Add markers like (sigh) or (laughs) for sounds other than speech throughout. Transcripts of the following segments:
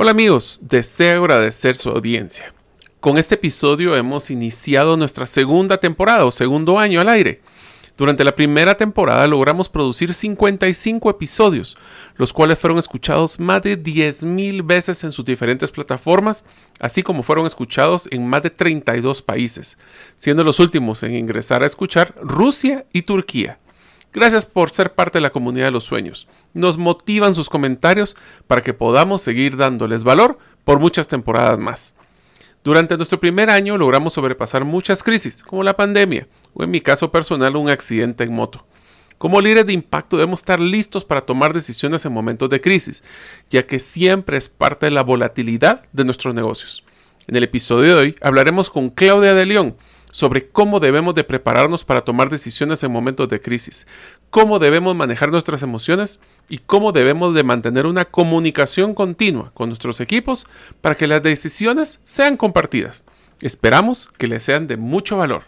Hola amigos, deseo agradecer su audiencia. Con este episodio hemos iniciado nuestra segunda temporada o segundo año al aire. Durante la primera temporada logramos producir 55 episodios, los cuales fueron escuchados más de 10.000 veces en sus diferentes plataformas, así como fueron escuchados en más de 32 países, siendo los últimos en ingresar a escuchar Rusia y Turquía. Gracias por ser parte de la comunidad de los sueños. Nos motivan sus comentarios para que podamos seguir dándoles valor por muchas temporadas más. Durante nuestro primer año logramos sobrepasar muchas crisis, como la pandemia, o en mi caso personal un accidente en moto. Como líderes de impacto debemos estar listos para tomar decisiones en momentos de crisis, ya que siempre es parte de la volatilidad de nuestros negocios. En el episodio de hoy hablaremos con Claudia de León, sobre cómo debemos de prepararnos para tomar decisiones en momentos de crisis, cómo debemos manejar nuestras emociones y cómo debemos de mantener una comunicación continua con nuestros equipos para que las decisiones sean compartidas. Esperamos que les sean de mucho valor.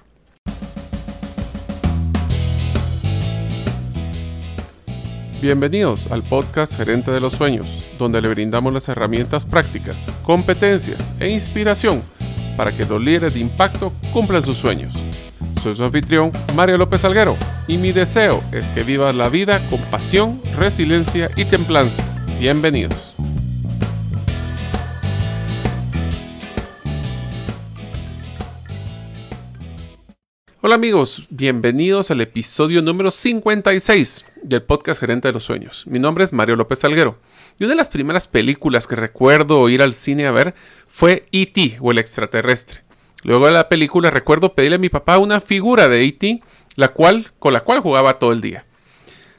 Bienvenidos al podcast Gerente de los Sueños, donde le brindamos las herramientas prácticas, competencias e inspiración para que los líderes de impacto cumplan sus sueños. Soy su anfitrión, Mario López Alguero, y mi deseo es que vivas la vida con pasión, resiliencia y templanza. Bienvenidos. Hola amigos, bienvenidos al episodio número 56 del podcast Gerente de los Sueños. Mi nombre es Mario López Alguero y una de las primeras películas que recuerdo ir al cine a ver fue E.T. o el extraterrestre. Luego de la película recuerdo pedirle a mi papá una figura de E.T. La cual, con la cual jugaba todo el día.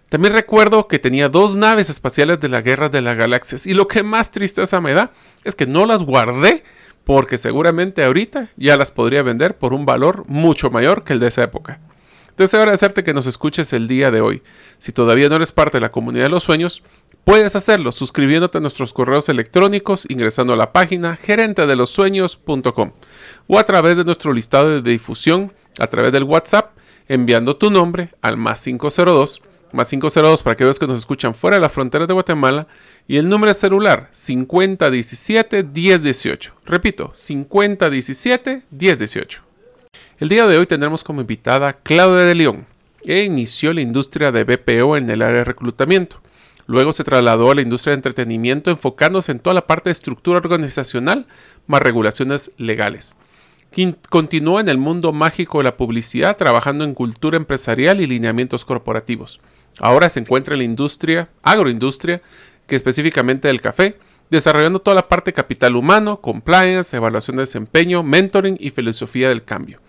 También recuerdo que tenía dos naves espaciales de la Guerra de las Galaxias y lo que más tristeza me da es que no las guardé porque seguramente ahorita ya las podría vender por un valor mucho mayor que el de esa época. Deseo agradecerte que nos escuches el día de hoy. Si todavía no eres parte de la comunidad de los sueños, puedes hacerlo suscribiéndote a nuestros correos electrónicos ingresando a la página gerentedelosueños.com o a través de nuestro listado de difusión a través del WhatsApp enviando tu nombre al más 502 más 502 para aquellos que nos escuchan fuera de la frontera de Guatemala y el número de celular 5017-1018. Repito, 5017-1018. El día de hoy tendremos como invitada Claudia de León, que inició la industria de BPO en el área de reclutamiento. Luego se trasladó a la industria de entretenimiento enfocándose en toda la parte de estructura organizacional más regulaciones legales. Continuó en el mundo mágico de la publicidad trabajando en cultura empresarial y lineamientos corporativos. Ahora se encuentra en la industria, agroindustria, que específicamente del café, desarrollando toda la parte capital humano, compliance, evaluación de desempeño, mentoring y filosofía del cambio.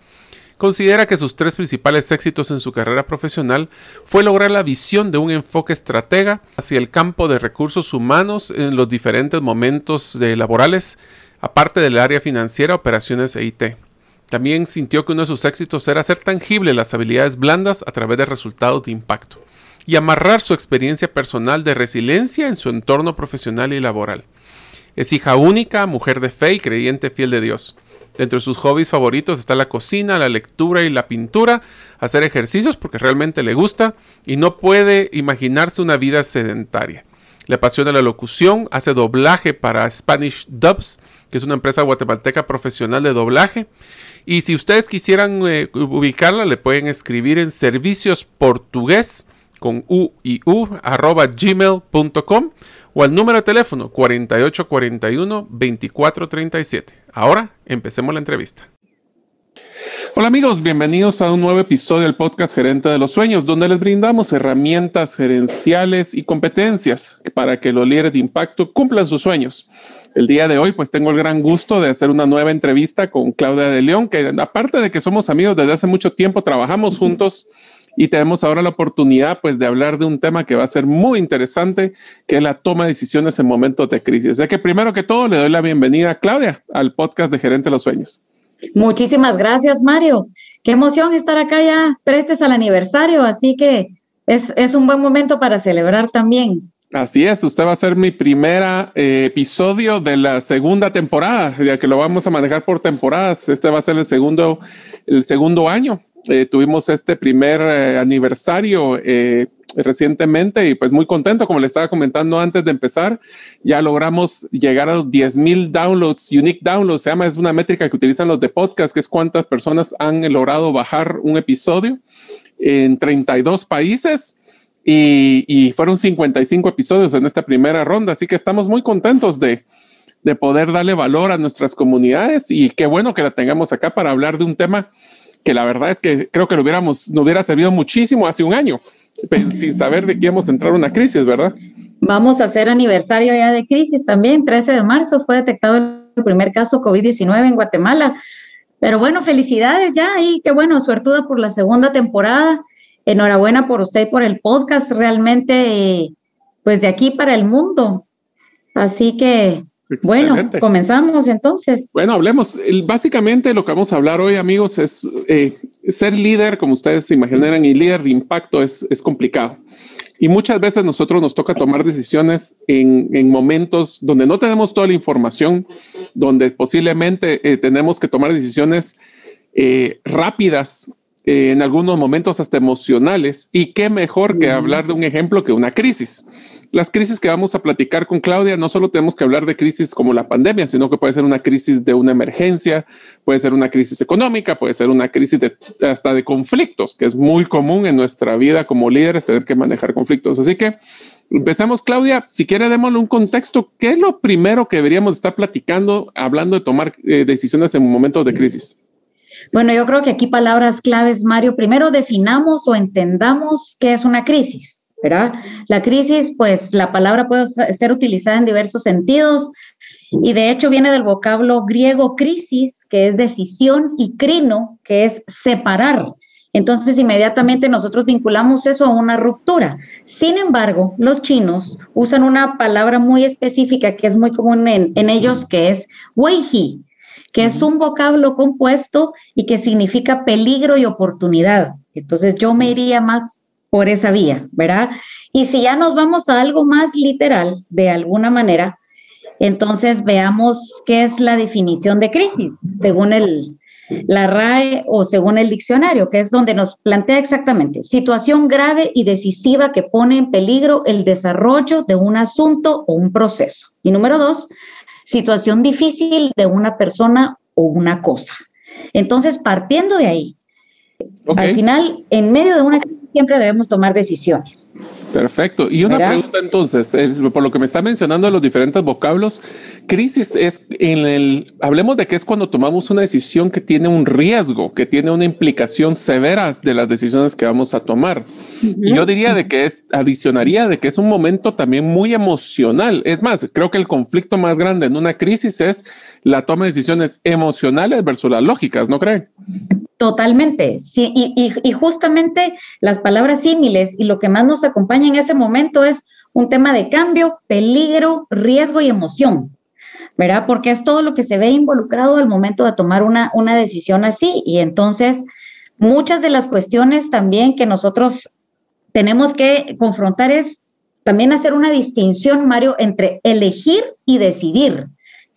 Considera que sus tres principales éxitos en su carrera profesional fue lograr la visión de un enfoque estratega hacia el campo de recursos humanos en los diferentes momentos laborales, aparte del área financiera, operaciones e IT. También sintió que uno de sus éxitos era hacer tangible las habilidades blandas a través de resultados de impacto y amarrar su experiencia personal de resiliencia en su entorno profesional y laboral. Es hija única, mujer de fe y creyente fiel de Dios. Dentro de sus hobbies favoritos está la cocina, la lectura y la pintura, hacer ejercicios porque realmente le gusta y no puede imaginarse una vida sedentaria. Le apasiona la locución, hace doblaje para Spanish Dubs, que es una empresa guatemalteca profesional de doblaje. Y si ustedes quisieran eh, ubicarla, le pueden escribir en servicios portugués con u y u arroba gmail.com o al número de teléfono 4841 2437. Ahora empecemos la entrevista. Hola amigos, bienvenidos a un nuevo episodio del podcast Gerente de los Sueños, donde les brindamos herramientas gerenciales y competencias para que los líderes de impacto cumplan sus sueños. El día de hoy pues tengo el gran gusto de hacer una nueva entrevista con Claudia de León, que aparte de que somos amigos desde hace mucho tiempo, trabajamos juntos y tenemos ahora la oportunidad pues de hablar de un tema que va a ser muy interesante, que es la toma de decisiones en momentos de crisis. Así que primero que todo le doy la bienvenida a Claudia al podcast de Gerente de los Sueños. Muchísimas gracias, Mario. Qué emoción estar acá ya prestes al aniversario, así que es, es un buen momento para celebrar también. Así es, usted va a ser mi primer eh, episodio de la segunda temporada, ya que lo vamos a manejar por temporadas. Este va a ser el segundo, el segundo año. Eh, tuvimos este primer eh, aniversario recientemente y pues muy contento, como le estaba comentando antes de empezar, ya logramos llegar a los 10 mil downloads, unique downloads, se llama, es una métrica que utilizan los de podcast, que es cuántas personas han logrado bajar un episodio en 32 países. Y, y fueron 55 episodios en esta primera ronda, así que estamos muy contentos de, de poder darle valor a nuestras comunidades y qué bueno que la tengamos acá para hablar de un tema que la verdad es que creo que lo hubiéramos, nos hubiera servido muchísimo hace un año, sin saber de que íbamos a entrar una crisis, ¿verdad? Vamos a hacer aniversario ya de crisis también. 13 de marzo fue detectado el primer caso COVID-19 en Guatemala. Pero bueno, felicidades ya y qué bueno, suertuda por la segunda temporada. Enhorabuena por usted y por el podcast, realmente, pues de aquí para el mundo. Así que bueno, comenzamos entonces. Bueno, hablemos. Básicamente lo que vamos a hablar hoy, amigos, es eh, ser líder, como ustedes se imaginarán, y líder de impacto es, es complicado. Y muchas veces nosotros nos toca tomar decisiones en, en, momentos donde no tenemos toda la información, donde posiblemente eh, tenemos que tomar decisiones eh, rápidas, en algunos momentos hasta emocionales. Y qué mejor que hablar de un ejemplo que una crisis las crisis que vamos a platicar con Claudia, no solo tenemos que hablar de crisis como la pandemia, sino que puede ser una crisis de una emergencia, puede ser una crisis económica, puede ser una crisis de, hasta de conflictos, que es muy común en nuestra vida como líderes tener que manejar conflictos. Así que empecemos, Claudia. Si quiere, démosle un contexto. ¿Qué es lo primero que deberíamos estar platicando, hablando de tomar eh, decisiones en momentos de crisis? Bueno, yo creo que aquí palabras claves, Mario. Primero definamos o entendamos qué es una crisis. La crisis, pues la palabra puede ser utilizada en diversos sentidos y de hecho viene del vocablo griego crisis, que es decisión, y crino, que es separar. Entonces, inmediatamente nosotros vinculamos eso a una ruptura. Sin embargo, los chinos usan una palabra muy específica que es muy común en, ellos, que es weihi, que es un vocablo compuesto y que significa peligro y oportunidad. Entonces, yo me iría más por esa vía, ¿verdad? Y si ya nos vamos a algo más literal, de alguna manera, entonces veamos qué es la definición de crisis, según el, la RAE o según el diccionario, que es donde nos plantea exactamente situación grave y decisiva que pone en peligro el desarrollo de un asunto o un proceso. Y número dos, situación difícil de una persona o una cosa. Entonces, partiendo de ahí, al final, en medio de una crisis, siempre debemos tomar decisiones. Perfecto. Y una pregunta entonces, por lo que me está mencionando los diferentes vocablos, crisis es en el, hablemos de que es cuando tomamos una decisión que tiene un riesgo, que tiene una implicación severa de las decisiones que vamos a tomar. Y yo diría de que es, adicionaría de que es un momento también muy emocional. Es más, creo que el conflicto más grande en una crisis es la toma de decisiones emocionales versus las lógicas, ¿no creen? Totalmente, sí, y, justamente las palabras símiles y lo que más nos acompaña en ese momento es un tema de cambio, peligro, riesgo y emoción, ¿verdad? Porque es todo lo que se ve involucrado al momento de tomar una, una decisión así. Y entonces, muchas de las cuestiones también que nosotros tenemos que confrontar es también hacer una distinción, Mario, entre elegir y decidir,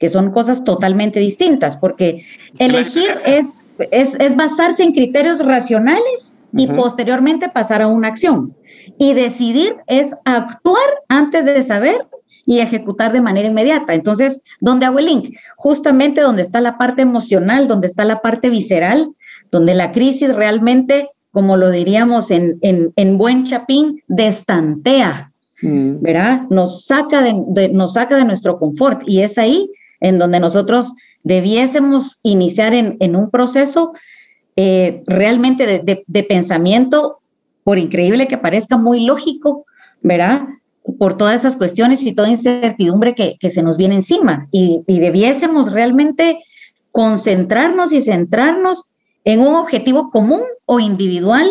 que son cosas totalmente distintas, porque elegir es es, basarse en criterios racionales y posteriormente pasar a una acción. Y decidir es actuar antes de saber y ejecutar de manera inmediata. Entonces, ¿dónde hago el link? Justamente donde está la parte emocional, donde está la parte visceral, donde la crisis realmente, como lo diríamos en, buen chapín, destantea, mm. ¿verdad? Nos saca de, nos saca de nuestro confort y es ahí en donde nosotros debiésemos iniciar en, un proceso eh, realmente de, pensamiento, por increíble que parezca muy lógico, ¿verdad? Por todas esas cuestiones y toda incertidumbre que, se nos viene encima. Y, debiésemos realmente concentrarnos y centrarnos en un objetivo común o individual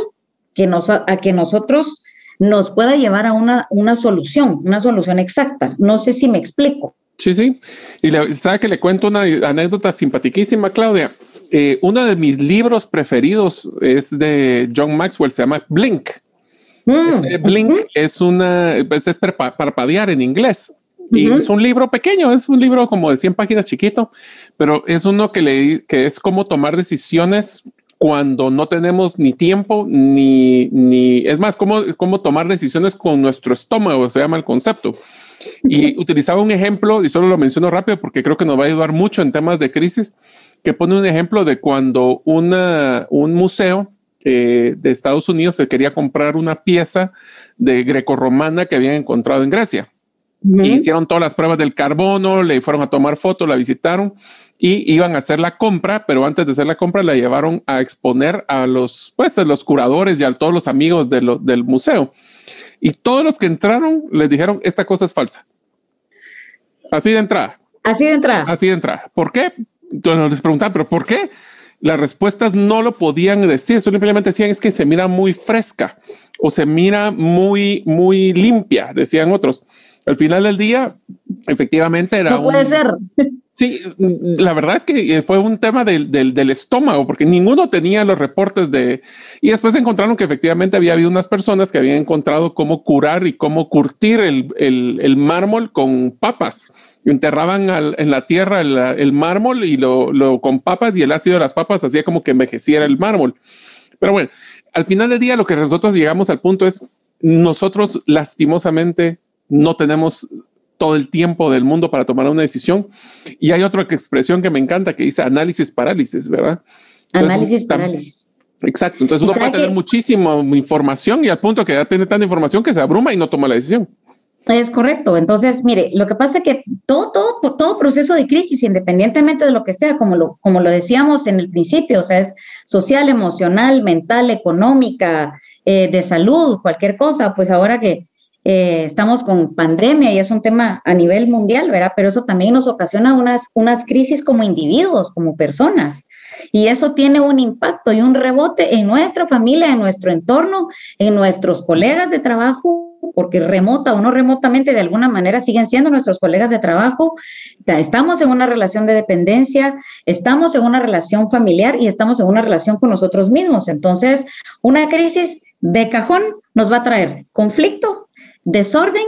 que nos, a que nosotros nos pueda llevar a una, una solución, una solución exacta. No sé si me explico. Sí, sí. Y sabe que le cuento una anécdota simpaticísima, Claudia. Eh, uno de mis libros preferidos es de John Maxwell, se llama Blink. Mm, este Blink es una, pues es parpadear en inglés. Y es un libro pequeño, es un libro como de 100 páginas chiquito, pero es uno que, le, que es como tomar decisiones cuando no tenemos ni tiempo ni, ni es más, cómo, cómo tomar decisiones con nuestro estómago, se llama el concepto. Y utilizaba un ejemplo, y solo lo menciono rápido porque creo que nos va a ayudar mucho en temas de crisis, que pone un ejemplo de cuando una, un museo eh, de Estados Unidos se quería comprar una pieza de grecorromana que habían encontrado en Grecia. y hicieron todas las pruebas del carbono, le fueron a tomar fotos, la visitaron y iban a hacer la compra, pero antes de hacer la compra la llevaron a exponer a los, pues, a los curadores y a todos los amigos de del museo. Y todos los que entraron les dijeron, esta cosa es falsa. Así de entrada. Así de entrada. Así de entrada. ¿Por qué? Entonces les preguntaban, pero ¿por qué? Las respuestas no lo podían decir, simplemente decían es que se mira muy fresca o se mira muy, muy limpia, decían otros. Al final del día, efectivamente era... No puede ser. (laughs) Sí, la verdad es que fue un tema del, del, estómago, porque ninguno tenía los reportes de... Y después encontraron que efectivamente había habido unas personas que habían encontrado cómo curar y cómo curtir el, el, el mármol con papas. Enterraban en la tierra el, mármol y lo, lo, con papas y el ácido de las papas hacía como que envejeciera el mármol. Pero bueno, al final del día lo que nosotros llegamos al punto es, nosotros lastimosamente no tenemos todo el tiempo del mundo para tomar una decisión. Y hay otra expresión que me encanta que dice análisis parálisis, ¿verdad? análisis parálisis. Exacto. Entonces uno puede tener muchísima información y al punto que ya tiene tanta información que se abruma y no toma la decisión. Es correcto. Entonces, mire, lo que pasa es que todo, todo, todo proceso de crisis, independientemente de lo que sea, como lo, como lo decíamos en el principio, o sea, es social, emocional, mental, económica, eh, de salud, cualquier cosa, pues ahora que, eh, estamos con pandemia y es un tema a nivel mundial, ¿verdad? Pero eso también nos ocasiona unas, unas crisis como individuos, como personas. Y eso tiene un impacto y un rebote en nuestra familia, en nuestro entorno, en nuestros colegas de trabajo, porque remota o no remotamente de alguna manera siguen siendo nuestros colegas de trabajo. Estamos en una relación de dependencia, estamos en una relación familiar y estamos en una relación con nosotros mismos. Entonces, una crisis de cajón nos va a traer conflicto, desorden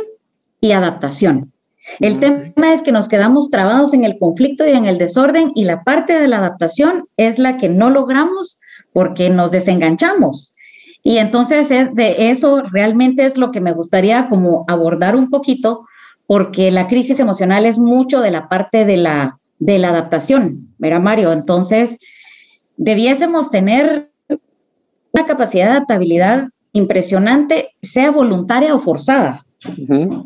y adaptación. El tema es que nos quedamos trabados en el conflicto y en el desorden y la parte de la adaptación es la que no logramos porque nos desenganchamos. Y entonces es de eso realmente es lo que me gustaría como abordar un poquito porque la crisis emocional es mucho de la parte de la, de la adaptación, ¿verdad, Mario? Entonces, debiésemos tener una capacidad de adaptabilidad impresionante, sea voluntaria o forzada,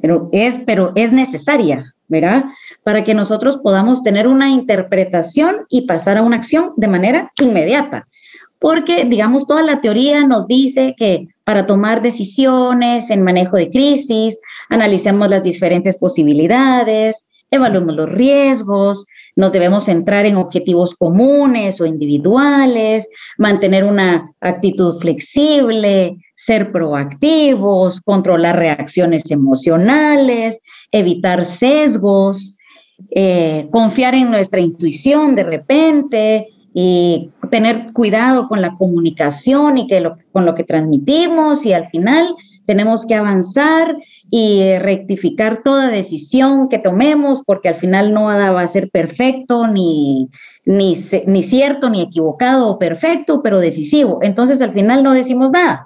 pero, es, pero es necesaria, ¿verdad? Para que nosotros podamos tener una interpretación y pasar a una acción de manera inmediata. Porque, digamos, toda la teoría nos dice que para tomar decisiones en manejo de crisis, analicemos las diferentes posibilidades, evaluemos los riesgos, nos debemos centrar en objetivos comunes o individuales, mantener una actitud flexible, ser proactivos, controlar reacciones emocionales, evitar sesgos, eh, confiar en nuestra intuición de repente y tener cuidado con la comunicación y que con lo que transmitimos y al final tenemos que avanzar y rectificar toda decisión que tomemos porque al final no va a ser perfecto ni, ni, ni cierto, ni equivocado o perfecto, pero decisivo. Entonces al final no decimos nada.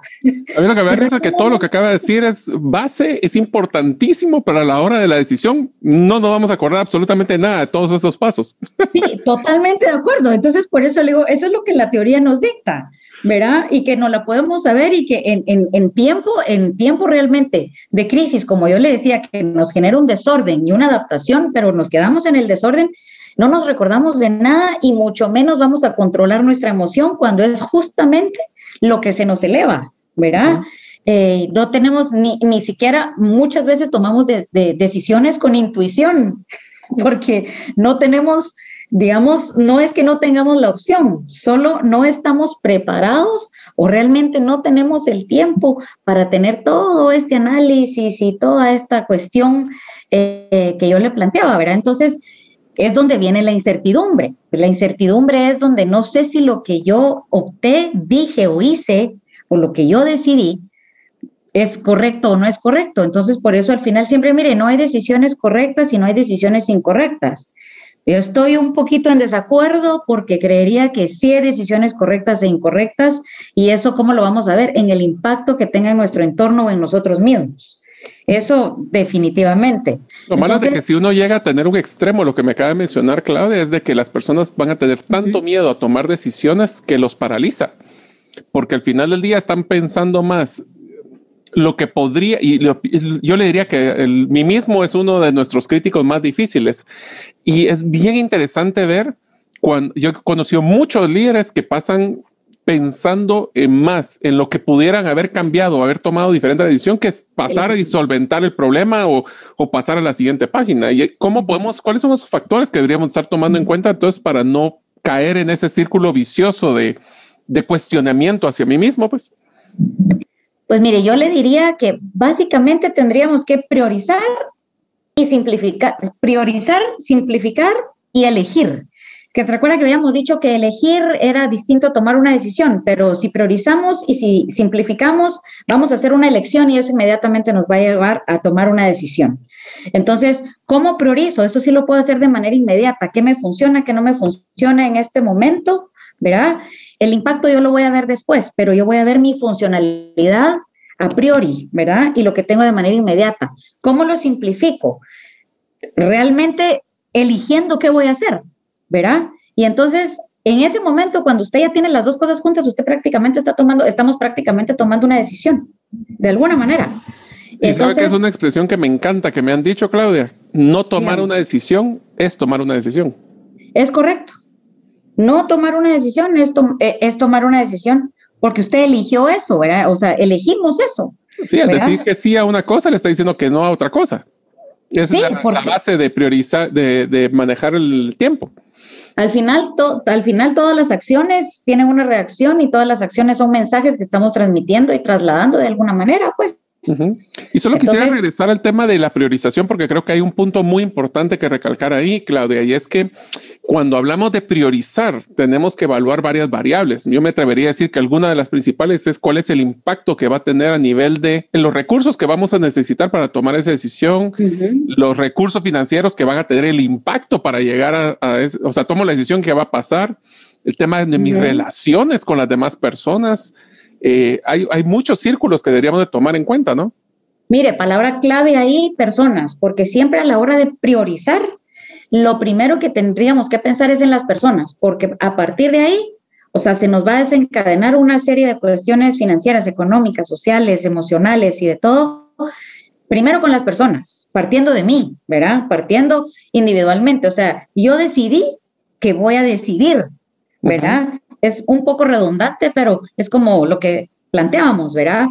A mí lo que me da es que todo lo que (laughs) acaba de decir es base, es importantísimo para la hora de la decisión. No nos vamos a acordar absolutamente nada de todos esos pasos. (laughs) Sí, totalmente de acuerdo. Entonces por eso le digo, eso es lo que la teoría nos dicta. ¿verdad? Y que no la podemos saber y que en, en, en, tiempo, en tiempo realmente de crisis, como yo le decía, que nos genera un desorden y una adaptación, pero nos quedamos en el desorden, no nos recordamos de nada y mucho menos vamos a controlar nuestra emoción cuando es justamente lo que se nos eleva, ¿verdad? Eh, no tenemos ni, ni siquiera, muchas veces tomamos decisiones con intuición, (laughs) porque no tenemos, digamos, no es que no tengamos la opción, solo no estamos preparados o realmente no tenemos el tiempo para tener todo este análisis y toda esta cuestión eh, que yo le planteaba, ¿verdad? Entonces, es donde viene la incertidumbre. La incertidumbre es donde no sé si lo que yo opté, dije o hice, o lo que yo decidí, es correcto o no es correcto. Entonces, por eso al final siempre, mire, no hay decisiones correctas y no hay decisiones incorrectas. Yo estoy un poquito en desacuerdo porque creería que sí hay decisiones correctas e incorrectas y eso cómo lo vamos a ver en el impacto que tenga en nuestro entorno o en nosotros mismos. Eso definitivamente. Lo malo es de que si uno llega a tener un extremo, lo que me acaba de mencionar Claudia, es de que las personas van a tener tanto miedo a tomar decisiones que los paraliza, porque al final del día están pensando más lo que podría, y yo le diría que el, mismo es uno de nuestros críticos más difíciles. Y es bien interesante ver cuando yo he conocido muchos líderes que pasan pensando en más, en lo que pudieran haber cambiado, haber tomado diferente decisión, que es pasar y solventar el problema o, o, pasar a la siguiente página. ¿Y cómo podemos, cuáles son los factores que deberíamos estar tomando en cuenta entonces para no caer en ese círculo vicioso de, de cuestionamiento hacia mí mismo? Pues. Pues mire, yo le diría que básicamente tendríamos que priorizar y simplificar, priorizar, simplificar y elegir que recuerda que habíamos dicho que elegir era distinto a tomar una decisión, pero si priorizamos y si simplificamos, vamos a hacer una elección y eso inmediatamente nos va a llevar a tomar una decisión. Entonces, ¿cómo priorizo? Eso sí lo puedo hacer de manera inmediata. ¿Qué me funciona, qué no me funciona en este momento? ¿Verdad? El impacto yo lo voy a ver después, pero yo voy a ver mi funcionalidad a priori, ¿verdad? Y lo que tengo de manera inmediata. ¿Cómo lo simplifico? Realmente eligiendo qué voy a hacer. ¿Verdad? Y entonces, en ese momento, cuando usted ya tiene las dos cosas juntas, usted prácticamente está tomando, estamos prácticamente tomando una decisión, de alguna manera. Y sabe que es una expresión que me encanta, que me han dicho, Claudia. No tomar una decisión es tomar una decisión. Es correcto. No tomar una decisión es, eh, es tomar una decisión porque usted eligió eso, ¿verdad? O sea, elegimos eso. Sí, al decir que sí a una cosa, le está diciendo que no a otra cosa. Esa es la, la, base de priorizar, de, de manejar el tiempo. Al final, al final todas las acciones tienen una reacción y todas las acciones son mensajes que estamos transmitiendo y trasladando de alguna manera, pues. Y solo quisiera regresar al tema de la priorización porque creo que hay un punto muy importante que recalcar ahí, Claudia, y es que cuando hablamos de priorizar, tenemos que evaluar varias variables. Yo me atrevería a decir que alguna de las principales es cuál es el impacto que va a tener a nivel de los recursos que vamos a necesitar para tomar esa decisión, los recursos financieros que van a tener el impacto para llegar a, a o sea, tomo la decisión que va a pasar, el tema de mis relaciones con las demás personas, eh, hay, hay muchos círculos que deberíamos de tomar en cuenta, ¿no? Mire, palabra clave ahí, personas, porque siempre a la hora de priorizar, lo primero que tendríamos que pensar es en las personas, porque a partir de ahí, o sea, se nos va a desencadenar una serie de cuestiones financieras, económicas, sociales, emocionales y de todo, primero con las personas, partiendo de mí, ¿verdad? Partiendo individualmente, o sea, yo decidí que voy a decidir, ¿verdad? es un poco redundante, pero es como lo que planteábamos, ¿verdad?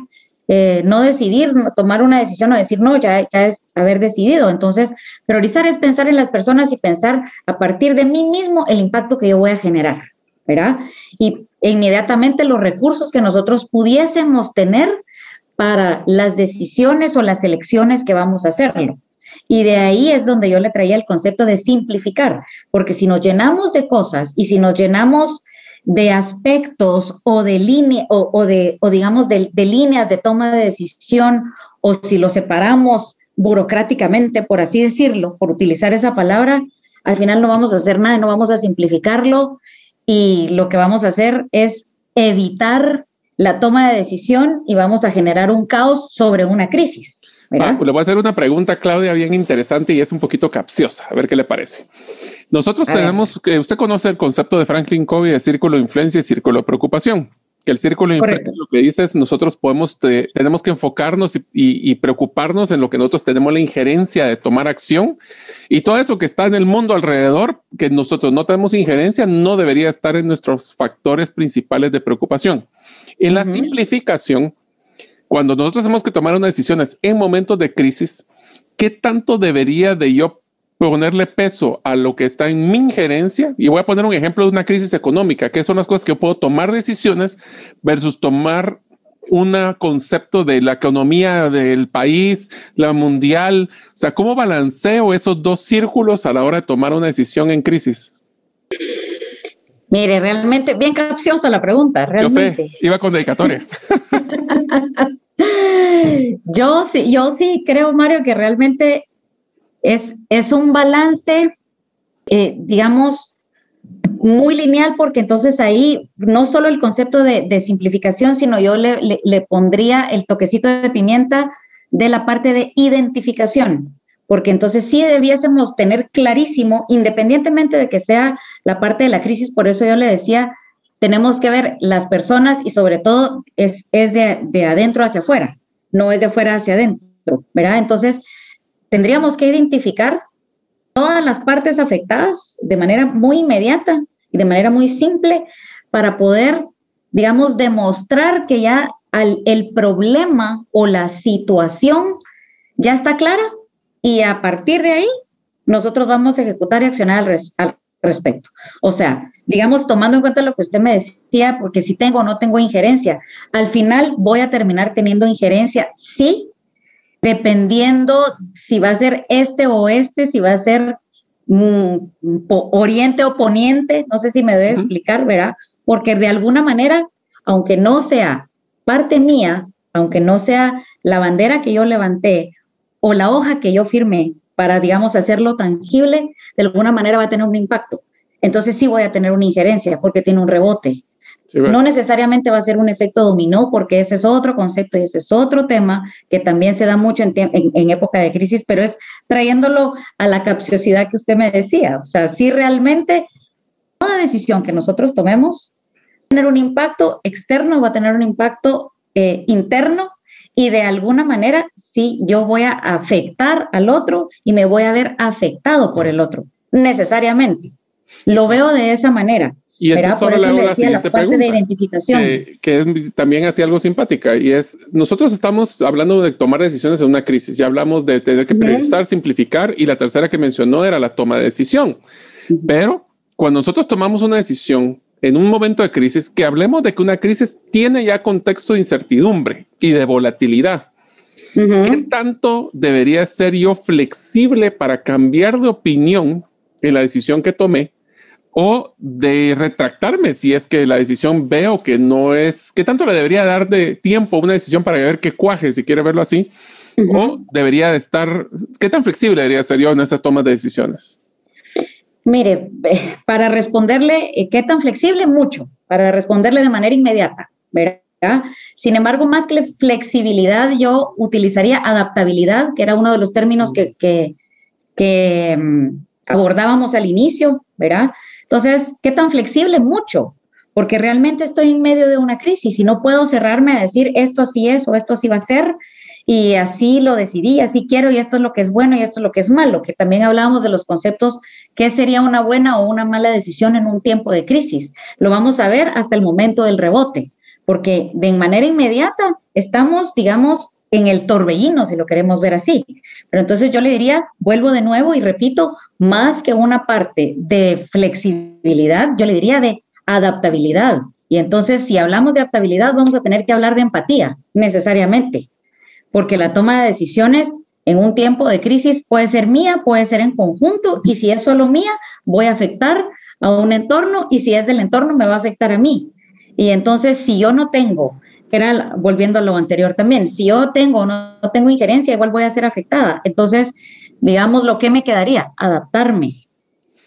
Eh, no decidir, tomar una decisión o decir no, ya, ya es haber decidido. Entonces, priorizar es pensar en las personas y pensar a partir de mí mismo el impacto que yo voy a generar, ¿verdad? Y inmediatamente los recursos que nosotros pudiésemos tener para las decisiones o las elecciones que vamos a hacerlo. Y de ahí es donde yo le traía el concepto de simplificar, porque si nos llenamos de cosas y si nos llenamos de aspectos o de línea o, de o digamos de, líneas de toma de decisión o si lo separamos burocráticamente, por así decirlo, por utilizar esa palabra, al final no vamos a hacer nada, no vamos a simplificarlo y lo que vamos a hacer es evitar la toma de decisión y vamos a generar un caos sobre una crisis. Ah, le voy a hacer una pregunta, Claudia, bien interesante y es un poquito capciosa. A ver qué le parece. Nosotros tenemos que usted conoce el concepto de Franklin Covey de círculo de influencia y círculo de preocupación. Que el círculo de influencia lo que dice es nosotros podemos, tenemos que enfocarnos y, preocuparnos en lo que nosotros tenemos la injerencia de tomar acción y todo eso que está en el mundo alrededor, que nosotros no tenemos injerencia, no debería estar en nuestros factores principales de preocupación. En la simplificación, cuando nosotros tenemos que tomar unas decisiones en momentos de crisis, ¿qué tanto debería de yo ponerle peso a lo que está en mi injerencia. Y voy a poner un ejemplo de una crisis económica, que son las cosas que puedo tomar decisiones versus tomar un concepto de la economía del país, la mundial. O sea, ¿cómo balanceo esos dos círculos a la hora de tomar una decisión en crisis? Mire, realmente bien capciosa la pregunta. Realmente. Yo sé, iba con dedicatoria. (laughs) (laughs) yo sí, yo sí creo, Mario, que realmente es, un balance eh, digamos, muy lineal porque entonces ahí no solo el concepto de, simplificación, sino yo le, le, pondría el toquecito de pimienta de la parte de identificación, porque entonces sí debiésemos tener clarísimo, independientemente de que sea la parte de la crisis, por eso yo le decía, tenemos que ver las personas y sobre todo es, de, de adentro hacia afuera, no es de afuera hacia adentro, ¿verdad? Entonces, tendríamos que identificar todas las partes afectadas de manera muy inmediata y de manera muy simple para poder, digamos, demostrar que ya el problema o la situación ya está clara y a partir de ahí nosotros vamos a ejecutar y accionar al, al respecto. O sea, digamos, tomando en cuenta lo que usted me decía, porque si tengo o no tengo injerencia, al final voy a terminar teniendo injerencia, sí, dependiendo si va a ser este o este, si va a ser mm, oriente o poniente, no sé si me debe explicar, ¿verdad? Porque de alguna manera, aunque no sea parte mía, aunque no sea la bandera que yo levanté o la hoja que yo firmé para, digamos, hacerlo tangible, de alguna manera va a tener un impacto. Entonces sí voy a tener una injerencia porque tiene un rebote no necesariamente va a ser un efecto dominó, porque ese es otro concepto y ese es otro tema que también se da mucho en, época de crisis, pero es trayéndolo a la capciosidad que usted me decía. O sea, si realmente toda decisión que nosotros tomemos va a tener un impacto externo, va a tener un impacto eh, interno y de alguna manera sí yo voy a afectar al otro y me voy a ver afectado por el otro, necesariamente. Lo veo de esa manera. Y entonces ahora le hago la siguiente pregunta, de identificación. Que, es también así algo simpática, y es, nosotros estamos hablando de tomar decisiones en una crisis, ya hablamos de tener que priorizar, simplificar, y la tercera que mencionó era la toma de decisión. Pero cuando nosotros tomamos una decisión en un momento de crisis, que hablemos de que una crisis tiene ya contexto de incertidumbre y de volatilidad. ¿Qué tanto debería ser yo flexible para cambiar de opinión en la decisión que tomé o de retractarme si es que la decisión veo que no es, que tanto le debería dar de tiempo a una decisión para ver qué cuaje, si quiere verlo así, o debería de estar, qué tan flexible debería ser yo en esta toma de decisiones. Mire, eh, para responderle, eh, ¿qué tan flexible? Mucho, para responderle de manera inmediata, ¿verdad? Sin embargo, más que flexibilidad, yo utilizaría adaptabilidad, que era uno de los términos que, que, mm, abordábamos al inicio, ¿verdad? Entonces, ¿qué tan flexible? Mucho, porque realmente estoy en medio de una crisis y no puedo cerrarme a decir esto así es o esto así va a ser y así lo decidí, así quiero y esto es lo que es bueno y esto es lo que es malo, que también hablábamos de los conceptos, qué sería una buena o una mala decisión en un tiempo de crisis. Lo vamos a ver hasta el momento del rebote, porque de manera inmediata estamos, digamos, en el torbellino, si lo queremos ver así. Pero entonces yo le diría, vuelvo de nuevo y repito, más que una parte de flexibilidad, yo le diría de adaptabilidad. Y entonces, si hablamos de adaptabilidad, vamos a tener que hablar de empatía, necesariamente, porque la toma de decisiones en un tiempo de crisis puede ser mía, puede ser en conjunto, y si es solo mía, voy a afectar a un entorno, y si es del entorno, me va a afectar a mí. Y entonces, si yo no tengo, que era volviendo a lo anterior también, si yo tengo o no, no tengo injerencia, igual voy a ser afectada. Entonces, digamos, lo que me quedaría, adaptarme.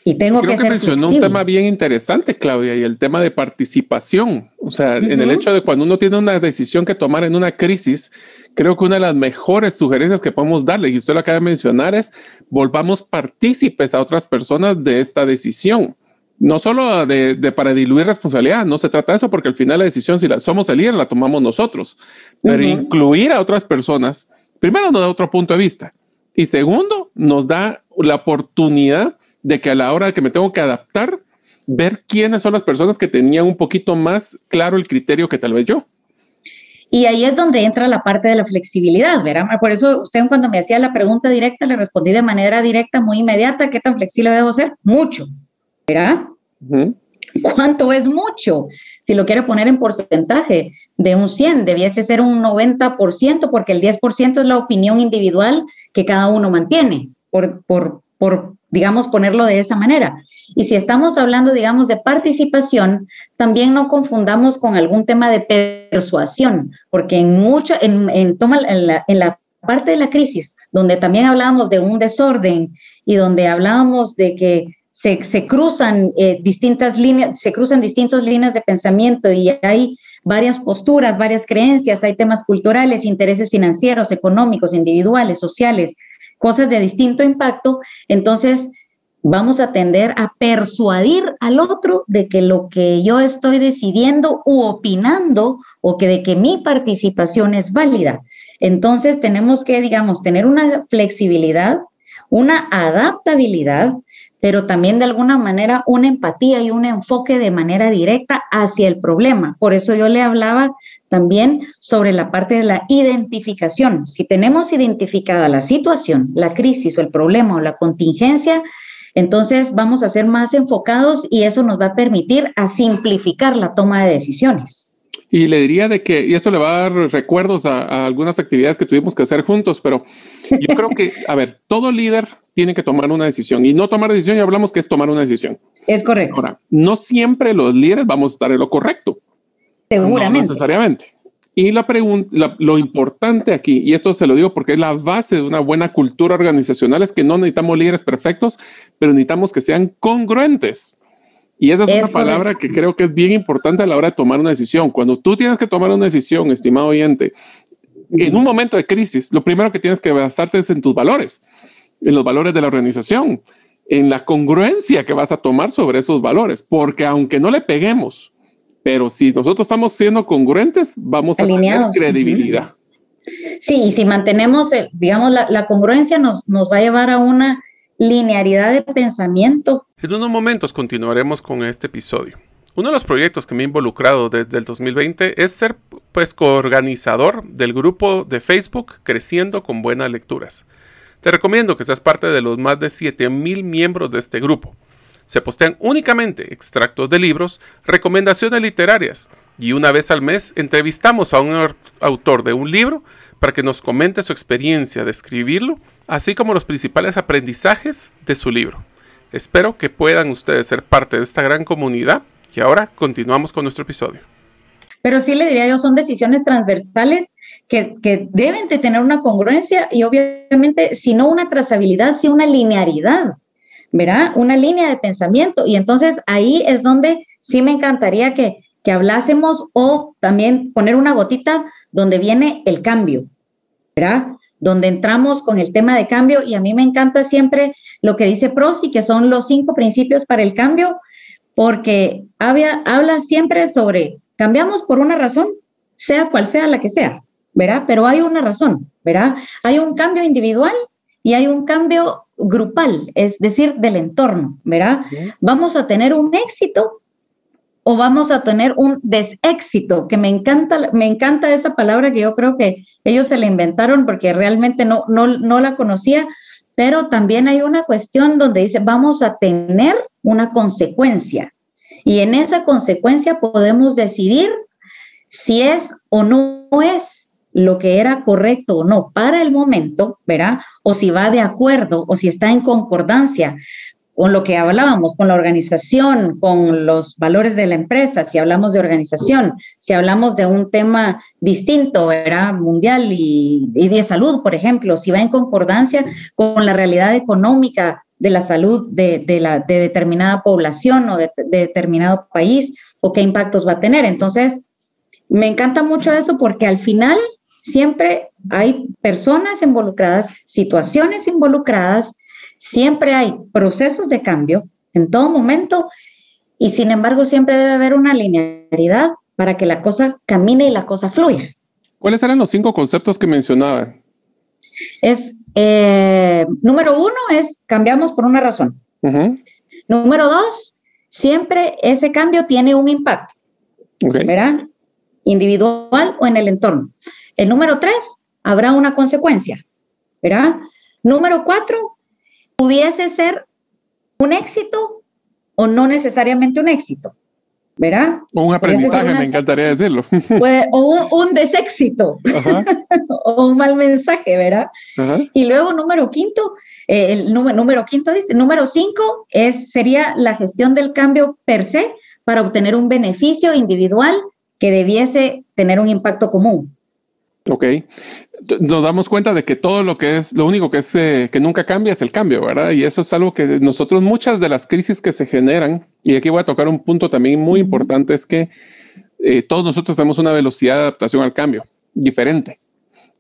Y tengo Creo que, mencionó un tema bien interesante, Claudia, y el tema de participación. O sea, en el hecho de cuando uno tiene una decisión que tomar en una crisis, creo que una de las mejores sugerencias que podemos darle, y usted lo acaba de mencionar, es volvamos partícipes a otras personas de esta decisión. No solo de, para diluir responsabilidad, no se trata de eso, porque al final la decisión, si la somos el líder, la tomamos nosotros, pero incluir a otras personas, primero nos da otro punto de vista y segundo, nos da la oportunidad de que a la hora de que me tengo que adaptar, ver quiénes son las personas que tenían un poquito más claro el criterio que tal vez yo. Y ahí es donde entra la parte de la flexibilidad, ¿verdad? Por eso usted cuando me hacía la pregunta directa, le respondí de manera directa, muy inmediata, ¿qué tan flexible debo ser? Mucho, ¿verdad? ¿Cuánto es mucho? Si lo quiere poner en porcentaje de un 100, debiese ser un 90% porque el 10% es la opinión individual que cada uno mantiene, por, por, por, digamos, ponerlo de esa manera. Y si estamos hablando, digamos, de participación, también no confundamos con algún tema de persuasión, porque en, mucho, en, en, toma, en, la, en la parte de la crisis, donde también hablábamos de un desorden y donde hablábamos de que se, cruzan eh, distintas líneas, se cruzan distintas líneas de pensamiento y hay varias posturas, varias creencias, hay temas culturales, intereses financieros, económicos, individuales, sociales, cosas de distinto impacto, entonces vamos a tender a persuadir al otro de que lo que yo estoy decidiendo u opinando o que de que mi participación es válida. Entonces tenemos que, digamos, tener una flexibilidad, una adaptabilidad, pero también de alguna manera una empatía y un enfoque de manera directa hacia el problema. Por eso yo le hablaba también sobre la parte de la identificación. Si tenemos identificada la situación, la crisis o el problema o la contingencia, entonces vamos a ser más enfocados y eso nos va a permitir a simplificar la toma de decisiones. Y le diría de que, y esto le va a dar recuerdos a, algunas actividades que tuvimos que hacer juntos, pero yo creo que, a ver, todo líder tiene que tomar una decisión y no tomar decisión, y hablamos que es tomar una decisión. Es correcto. Ahora, no siempre los líderes vamos a estar en lo correcto. Seguramente. No necesariamente. Y la pregunta, lo importante aquí, y esto se lo digo porque es la base de una buena cultura organizacional, es que no necesitamos líderes perfectos, pero necesitamos que sean congruentes. Y esa es, una palabra que creo que es bien importante a la hora de tomar una decisión. Cuando tú tienes que tomar una decisión, estimado oyente, en un momento de crisis, lo primero que tienes que basarte es en tus valores, en los valores de la organización, en la congruencia que vas a tomar sobre esos valores, porque aunque no le peguemos, pero si nosotros estamos siendo congruentes, vamos a tener credibilidad. Sí, y si mantenemos, digamos, la, la congruencia nos, nos va a llevar a una linearidad de pensamiento. En unos momentos continuaremos con este episodio. Uno de los proyectos que me he involucrado desde el 2020 es ser pues coorganizador del grupo de Facebook Creciendo con Buenas Lecturas. Te recomiendo que seas parte de los más de 7000 miembros de este grupo. Se postean únicamente extractos de libros, recomendaciones literarias y una vez al mes entrevistamos a un autor de un libro para que nos comente su experiencia de escribirlo, así como los principales aprendizajes de su libro. Espero que puedan ustedes ser parte de esta gran comunidad y ahora continuamos con nuestro episodio. Pero sí le diría yo, son decisiones transversales que, deben de tener una congruencia y obviamente, si no una trazabilidad, sí una linearidad, ¿verdad? Una línea de pensamiento. Y entonces ahí es donde sí me encantaría que, que hablásemos o también poner una gotita donde viene el cambio, ¿verdad? Donde entramos con el tema de cambio y a mí me encanta siempre lo que dice Prosi, que son los cinco principios para el cambio, porque habla, habla siempre sobre cambiamos por una razón, sea cual sea la que sea, ¿verdad? Pero hay una razón, ¿verdad? Hay un cambio individual y hay un cambio grupal, es decir, del entorno, ¿verdad? Vamos a tener un éxito o vamos a tener un deséxito, que me encanta, me encanta esa palabra que yo creo que ellos se la inventaron porque realmente no, no, no la conocía, pero también hay una cuestión donde dice, vamos a tener una consecuencia. Y en esa consecuencia podemos decidir si es o no es lo que era correcto o no para el momento, ¿verdad? O si va de acuerdo o si está en concordancia con lo que hablábamos, con la organización, con los valores de la empresa, si hablamos de organización, si hablamos de un tema distinto, era mundial y, de salud, por ejemplo, si va en concordancia con la realidad económica de la salud de, determinada población o de determinado país, o qué impactos va a tener. Entonces, me encanta mucho eso porque al final siempre hay personas involucradas, situaciones involucradas, Siempre hay procesos de cambio en todo momento y sin embargo siempre debe haber una linealidad para que la cosa camine y la cosa fluya. ¿Cuáles eran los cinco conceptos que mencionaba? Es, eh, número uno es cambiamos por una razón. Número dos, siempre ese cambio tiene un impacto, ¿verdad? Individual o en el entorno. El número tres, habrá una consecuencia, ¿verdad? Número cuatro, pudiese ser un éxito o no necesariamente un éxito, ¿verdad? O un aprendizaje, me encantaría decirlo. (laughs) o un, deséxito, (laughs) o un mal mensaje, ¿verdad? Y luego, número quinto, eh, el número, número quinto dice, número cinco es, sería la gestión del cambio per se para obtener un beneficio individual que debiese tener un impacto común. Ok. Nos damos cuenta de que todo lo que es, lo único que es eh, que nunca cambia es el cambio, ¿verdad? Y eso es algo que nosotros, muchas de las crisis que se generan, y aquí voy a tocar un punto también muy importante, es que eh, todos nosotros tenemos una velocidad de adaptación al cambio diferente.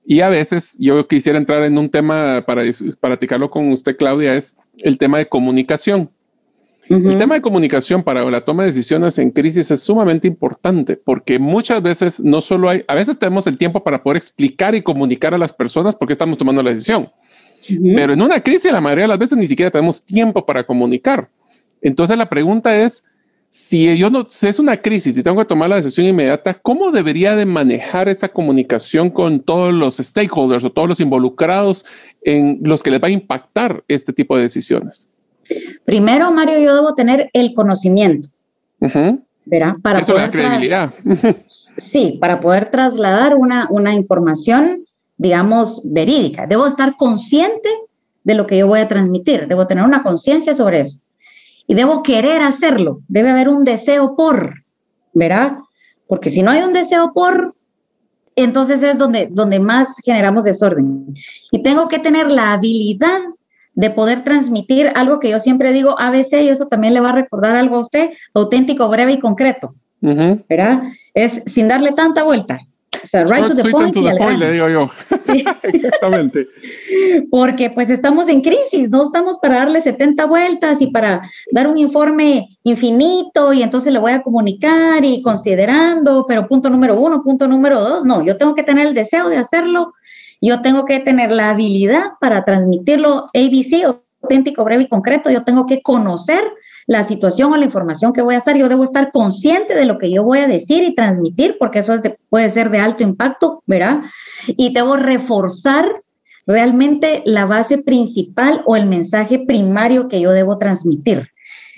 Y a veces yo quisiera entrar en un tema para, para platicarlo con usted, Claudia, es el tema de comunicación. El tema de comunicación para la toma de decisiones en crisis es sumamente importante porque muchas veces no solo hay, a veces tenemos el tiempo para poder explicar y comunicar a las personas por qué estamos tomando la decisión. Pero en una crisis la mayoría de las veces ni siquiera tenemos tiempo para comunicar. Entonces la pregunta es, si yo no, si es una crisis y tengo que tomar la decisión inmediata, ¿cómo debería de manejar esa comunicación con todos los stakeholders o todos los involucrados en los que les va a impactar este tipo de decisiones? Primero, Mario, yo debo tener el conocimiento. ¿verdad? Para Eso poder credibilidad. (laughs) sí, para poder trasladar una, una información, digamos, verídica. Debo estar consciente de lo que yo voy a transmitir. Debo tener una conciencia sobre eso y debo querer hacerlo. Debe haber un deseo por, ¿verdad? Porque si no hay un deseo por, entonces es donde, donde más generamos desorden. Y tengo que tener la habilidad de poder transmitir algo que yo siempre digo ABC y eso también le va a recordar algo a usted, auténtico, breve y concreto. ¿Verdad? Es sin darle tanta vuelta. O sea, right to the point. le digo yo. (laughs) Exactamente. (laughs) Porque pues estamos en crisis, no estamos para darle 70 vueltas y para dar un informe infinito y entonces le voy a comunicar y considerando, pero punto número uno, punto número dos, no, yo tengo que tener el deseo de hacerlo, yo tengo que tener la habilidad para transmitirlo ABC, auténtico, breve y concreto, yo tengo que conocer la situación o la información que voy a estar, yo debo estar consciente de lo que yo voy a decir y transmitir, porque eso puede ser de alto impacto, ¿verdad? Y debo reforzar realmente la base principal o el mensaje primario que yo debo transmitir.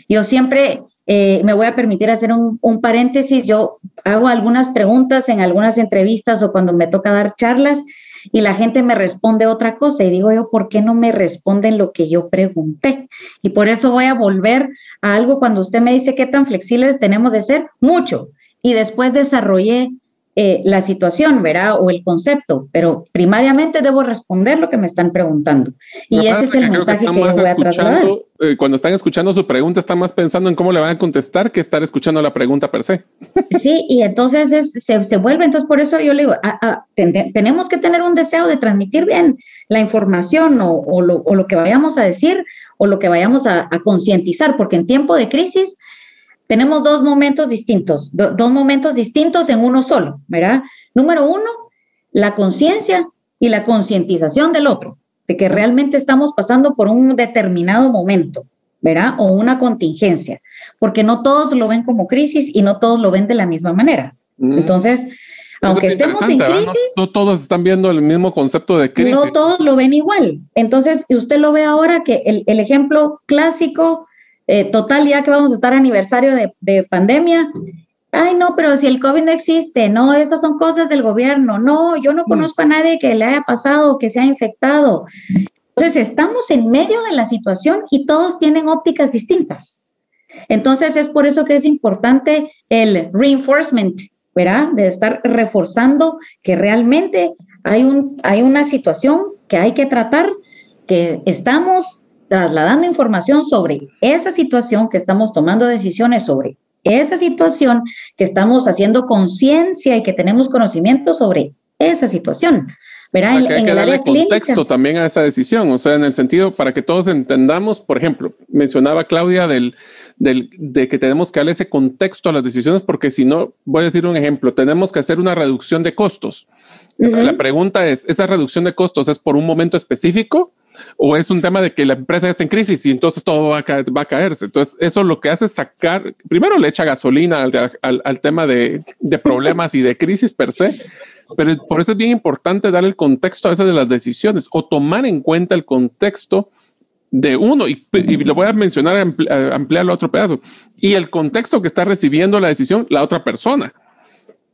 Yo siempre eh, me voy a permitir hacer un, un, paréntesis. Yo hago algunas preguntas en algunas entrevistas o cuando me toca dar charlas y la gente me responde otra cosa y digo yo, ¿por qué no me responden lo que yo pregunté? Y por eso voy a volver a algo cuando usted me dice qué tan flexibles tenemos de ser, mucho. Y después desarrollé eh, la situación, ¿verdad? O el concepto, pero primariamente debo responder lo que me están preguntando. Y ese es el mensaje que, yo voy a trasladar. Eh, cuando están escuchando su pregunta, están más pensando en cómo le van a contestar que estar escuchando la pregunta per se. (laughs) Sí, y entonces se, vuelve, entonces por eso yo le digo, tenemos que tener un deseo de transmitir bien la información o, lo, que vayamos a decir o lo que vayamos a, a concientizar, porque en tiempo de crisis tenemos dos momentos distintos, dos momentos distintos en uno solo, ¿verdad? Número uno, la conciencia y la concientización del otro, de que realmente estamos pasando por un determinado momento, ¿verdad? O una contingencia, porque no todos lo ven como crisis y no todos lo ven de la misma manera. Mm. Entonces, aunque estemos en crisis, no, todos están viendo el mismo concepto de crisis. No todos lo ven igual. Entonces, usted lo ve ahora que el, el ejemplo clásico eh, total, ya que vamos a estar aniversario de, pandemia, ay, no, pero si el COVID no existe, no, esas son cosas del gobierno, no, yo no mm. conozco a nadie que le haya pasado, que se haya infectado. Entonces, estamos en medio de la situación y todos tienen ópticas distintas. Entonces, es por eso que es importante el reinforcement, ¿verdad? De estar reforzando que realmente hay, un, hay una situación que hay que tratar, que estamos trasladando información sobre esa situación, que estamos tomando decisiones sobre esa situación, que estamos haciendo conciencia y que tenemos conocimiento sobre esa situación. ¿verdad? hay que darle contexto también a esa decisión, o sea, en el sentido para que todos entendamos, por ejemplo, mencionaba Claudia del, del, de que tenemos que darle ese contexto a las decisiones, porque si no, voy a decir un ejemplo, tenemos que hacer una reducción de costos. La pregunta es, ¿esa reducción de costos es por un momento específico? O es un tema de que la empresa está en crisis y entonces todo va a, caerse. Entonces, eso lo que hace es sacar, primero le echa gasolina al, tema de, de, problemas y de crisis per se, pero por eso es bien importante dar el contexto a veces de las decisiones o tomar en cuenta el contexto de uno, y, y lo voy a mencionar, ampliarlo a otro pedazo, y el contexto que está recibiendo la decisión la otra persona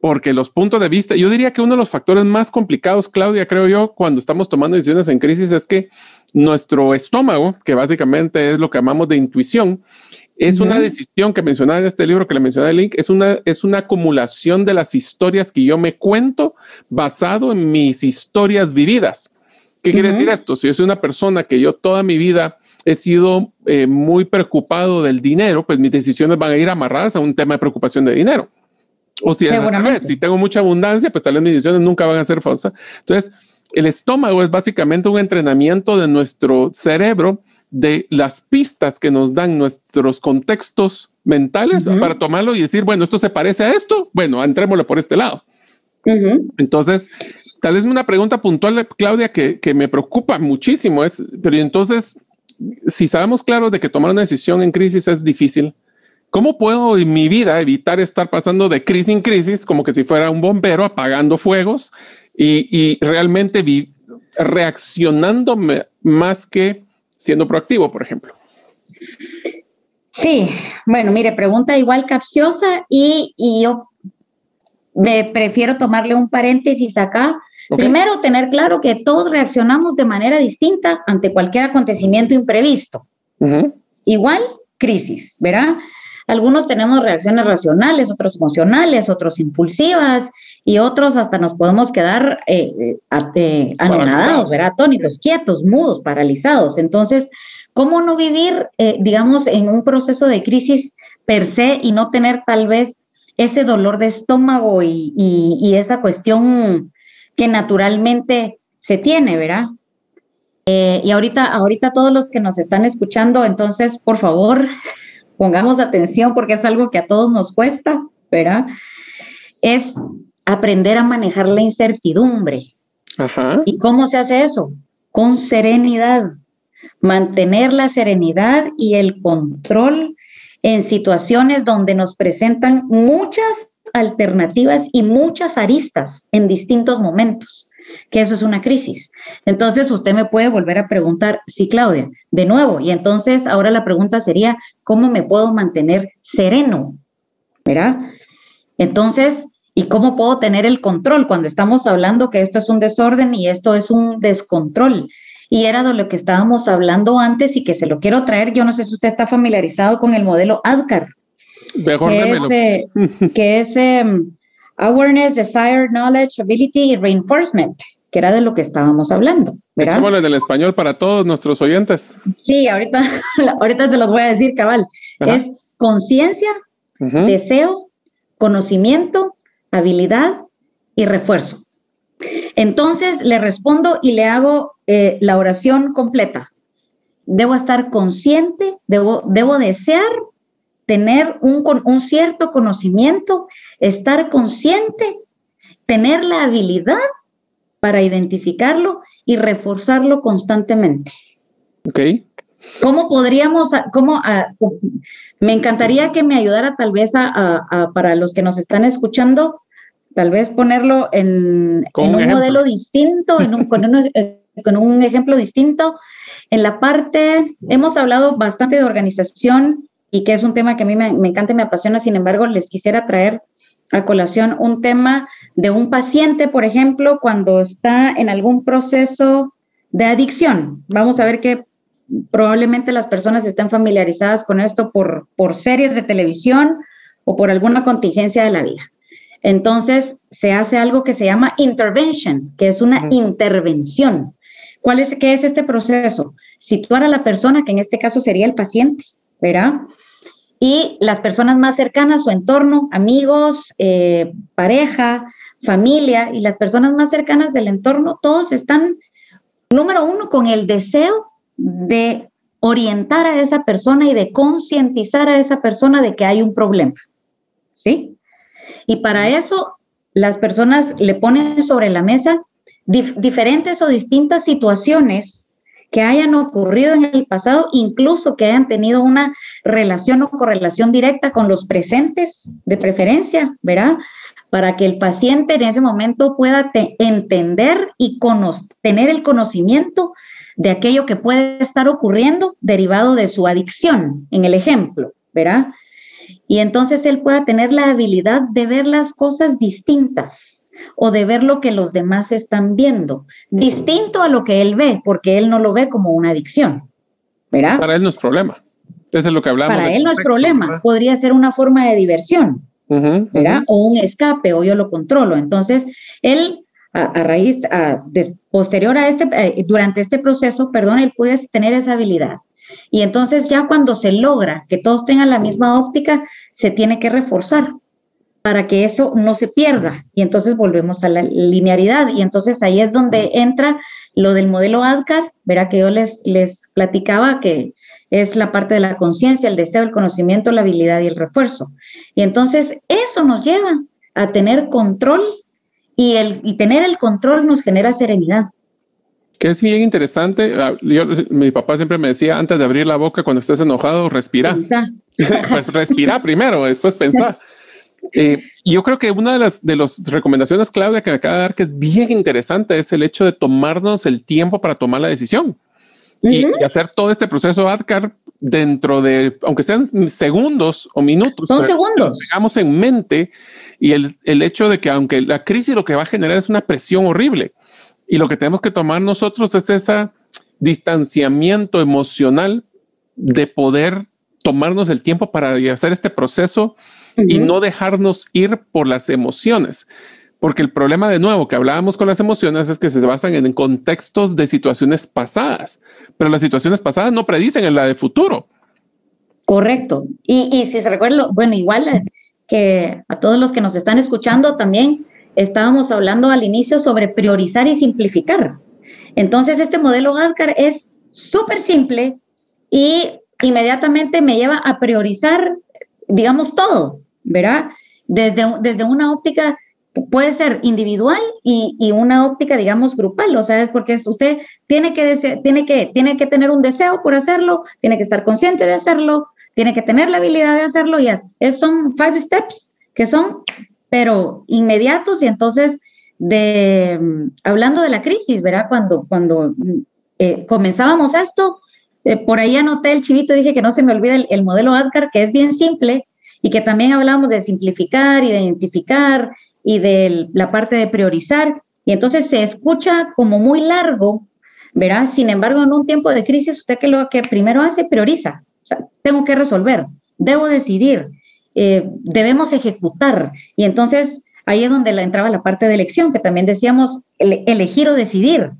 porque los puntos de vista, yo diría que uno de los factores más complicados, Claudia, creo yo, cuando estamos tomando decisiones en crisis es que nuestro estómago, que básicamente es lo que llamamos de intuición, Es una decisión que mencionaba en este libro que le mencioné el link, es una, es una acumulación de las historias que yo me cuento basado en mis historias vividas. ¿Qué quiere decir esto? Si yo soy una persona que yo toda mi vida he sido eh, muy preocupado del dinero, pues mis decisiones van a ir amarradas a un tema de preocupación de dinero. O si, si tengo mucha abundancia, pues tal vez mis decisiones nunca van a ser falsas. Entonces, el estómago es básicamente un entrenamiento de nuestro cerebro de las pistas que nos dan nuestros contextos mentales para tomarlo y decir, bueno, esto se parece a esto, bueno, entrémoslo por este lado. Entonces, tal vez una pregunta puntual, Claudia, que, que, me preocupa muchísimo es, pero entonces, si sabemos claro de que tomar una decisión en crisis es difícil, ¿cómo puedo en mi vida evitar estar pasando de crisis en crisis como que si fuera un bombero apagando fuegos y, y realmente reaccionando más que siendo proactivo, por ejemplo? Sí, bueno, mire, pregunta igual capciosa y, yo me prefiero tomarle un paréntesis acá. Primero, tener claro que todos reaccionamos de manera distinta ante cualquier acontecimiento imprevisto. Igual, crisis, ¿verdad? Algunos tenemos reacciones racionales, otros emocionales, otros impulsivas y otros hasta nos podemos quedar eh, eh anonadados, ¿verdad? Atónitos, quietos, mudos, paralizados. Entonces, ¿cómo no vivir, eh, digamos, en un proceso de crisis per se y no tener tal vez ese dolor de estómago y, y, esa cuestión que naturalmente se tiene, ¿verdad? Eh, y ahorita, ahorita todos los que nos están escuchando, entonces, por favor, pongamos atención porque es algo que a todos nos cuesta, ¿verdad? Es aprender a manejar la incertidumbre. ¿Y cómo se hace eso? Con serenidad. Mantener la serenidad y el control en situaciones donde nos presentan muchas alternativas y muchas aristas en distintos momentos, que eso es una crisis. Entonces usted me puede volver a preguntar, sí, Claudia, de nuevo, y entonces ahora la pregunta sería, ¿cómo me puedo mantener sereno? ¿Verdad? Entonces, ¿Y cómo puedo tener el control cuando estamos hablando que esto es un desorden y esto es un descontrol? Y era de lo que estábamos hablando antes y que se lo quiero traer. Yo no sé si usted está familiarizado con el modelo ADCAR. Mejor que es, eh, (laughs) que es em, Awareness, Desire, Knowledge, Ability y Reinforcement, que era de lo que estábamos hablando. Echémoslo en el español para todos nuestros oyentes. Sí, ahorita, (laughs) ahorita se los voy a decir, cabal. Es conciencia, deseo, conocimiento, habilidad y refuerzo. Entonces le respondo y le hago eh, la oración completa. Debo estar consciente, debo, debo desear tener un, un cierto conocimiento, estar consciente, tener la habilidad para identificarlo y reforzarlo constantemente. Ok. ¿Cómo podríamos, cómo, me encantaría que me ayudara tal vez a, para los que nos están escuchando, tal vez ponerlo en, un, modelo distinto, en un, con, un, eh, con un ejemplo distinto. En la parte, hemos hablado bastante de organización y que es un tema que a mí me, me encanta y me apasiona, sin embargo, les quisiera traer a colación un tema de un paciente, por ejemplo, cuando está en algún proceso de adicción. Vamos a ver que probablemente las personas estén familiarizadas con esto por, por series de televisión o por alguna contingencia de la vida. Entonces, se hace algo que se llama intervention, que es una intervención. ¿Cuál es, ¿Qué es este proceso? Situar a la persona, que en este caso sería el paciente, ¿verdad? Y las personas más cercanas, su entorno, amigos, eh, pareja, familia y las personas más cercanas del entorno, todos están, número uno, con el deseo de orientar a esa persona y de concientizar a esa persona de que hay un problema. ¿Sí? Y para eso las personas le ponen sobre la mesa diferentes o distintas situaciones que hayan ocurrido en el pasado, incluso que hayan tenido una relación o correlación directa con los presentes de preferencia, ¿verdad? Para que el paciente en ese momento pueda entender y tener el conocimiento de aquello que puede estar ocurriendo derivado de su adicción, en el ejemplo, ¿verdad? Y entonces él pueda tener la habilidad de ver las cosas distintas o de ver lo que los demás están viendo, distinto a lo que él ve, porque él no lo ve como una adicción, ¿verdad? Para él no es problema. Eso es lo que hablamos. Para él no es problema, podría ser una forma de diversión, ¿verdad? O un escape, o yo lo controlo. Entonces, él, a, raíz, a, posterior a este, eh, durante este proceso, perdón, él puede tener esa habilidad. Y entonces ya cuando se logra que todos tengan la misma óptica, se tiene que reforzar para que eso no se pierda. Y entonces volvemos a la linearidad. Y entonces ahí es donde entra lo del modelo ADCAR, verá que yo les, les platicaba que es la parte de la conciencia, el deseo, el conocimiento, la habilidad y el refuerzo. Y entonces eso nos lleva a tener control y, el, y tener el control nos genera serenidad. Que es bien interesante. Ah, mi papá siempre me decía, antes de abrir la boca, cuando estés enojado, respira. (laughs) pues respira primero, después pensar. (laughs) Eh, yo creo que una de las, de las recomendaciones, Claudia, que me acaba de dar, que es bien interesante, es el hecho de tomarnos el tiempo para tomar la decisión y, hacer todo este proceso ADCAR dentro de, aunque sean segundos o minutos. Son segundos. Tengamos en mente y el, el hecho de que aunque la crisis lo que va a generar es una presión horrible y lo que tenemos que tomar nosotros es ese distanciamiento emocional de poder tomarnos el tiempo para hacer este proceso y no dejarnos ir por las emociones. Porque el problema de nuevo que hablábamos con las emociones es que se basan en contextos de situaciones pasadas, pero las situaciones pasadas no predicen en la de futuro. Correcto. Y, si se recuerda, bueno, igual eh, que a todos los que nos están escuchando también estábamos hablando al inicio sobre priorizar y simplificar. Entonces, este modelo ADCAR es súper simple y inmediatamente me lleva a priorizar, digamos, todo, ¿verdad? Desde, desde una óptica, puede ser individual y, una óptica, digamos, grupal, o sea, es porque usted tiene que, tiene, que, tiene que tener un deseo por hacerlo, tiene que estar consciente de hacerlo, tiene que tener la habilidad de hacerlo y es, son five steps que son, pero inmediatos y entonces, de, hablando de la crisis, ¿verdad? Cuando, cuando eh, comenzábamos esto, eh, por ahí anoté el chivito, dije que no se me olvide el, modelo ADCAR, que es bien simple y que también hablamos de simplificar y de identificar y de la parte de priorizar. Y entonces se escucha como muy largo, ¿verdad? Sin embargo, en un tiempo de crisis, usted que lo que primero hace, prioriza. Tengo que resolver, debo decidir, eh, debemos ejecutar. Y entonces ahí es donde entraba la parte de elección, que también decíamos elegir o decidir.